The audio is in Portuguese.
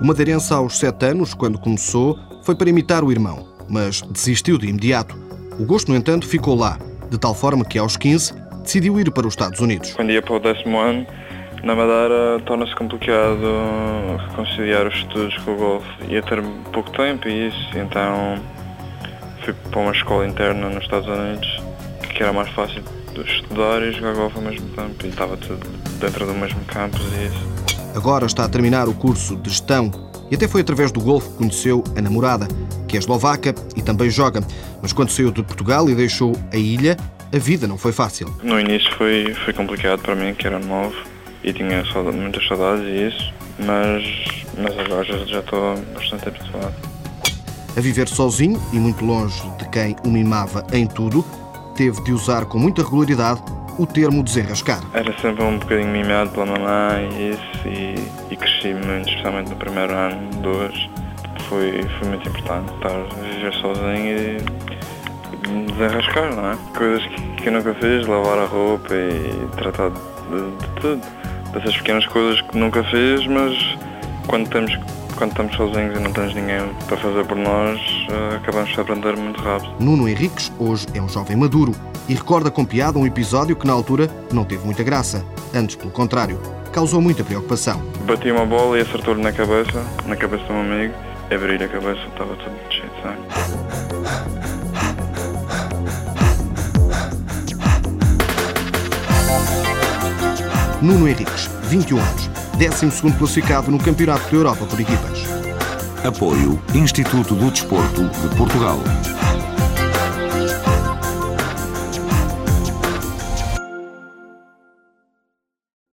O madeirense, aos sete anos, quando começou, foi para imitar o irmão, mas desistiu de imediato. O gosto, no entanto, ficou lá, de tal forma que, aos 15, decidiu ir para os Estados Unidos. Quando ia para o décimo ano, na Madeira torna-se complicado conciliar os estudos com o golfe. Ia ter pouco tempo e isso, então fui para uma escola interna nos Estados Unidos, que era mais fácil estudar e jogar golfe ao mesmo tempo. E estava tudo dentro do mesmo campus e isso. Agora está a terminar o curso de gestão e até foi através do golfe que conheceu a namorada, que é eslovaca e também joga. Mas quando saiu de Portugal e deixou a ilha, a vida não foi fácil. No início foi, foi complicado para mim, que era novo e tinha saudade, muitas saudades e isso, mas, mas agora já, já estou bastante habituado. A viver sozinho e muito longe de quem o mimava em tudo, teve de usar com muita regularidade o termo desenrascar. Era sempre um bocadinho mimado pela mamãe e isso, e, e cresci muito, especialmente no primeiro ano, dois. Foi, foi muito importante estar a viver sozinho e desenrascar, não é? Coisas que, que eu nunca fiz, lavar a roupa e tratar de, de tudo. Dessas pequenas coisas que nunca fiz, mas quando temos quando estamos sozinhos e não temos ninguém para fazer por nós, eh, acabamos de aprender muito rápido. Nuno Henriques hoje é um jovem maduro e recorda com piada um episódio que na altura não teve muita graça. Antes, pelo contrário, causou muita preocupação. Bati uma bola e acertou-lhe na cabeça, na cabeça de um amigo. Abrir a cabeça, estava tudo cheio de sangue. Nuno Henriques, 21 anos, 12 classificado no Campeonato da Europa por equipas. Apoio Instituto do Desporto de Portugal.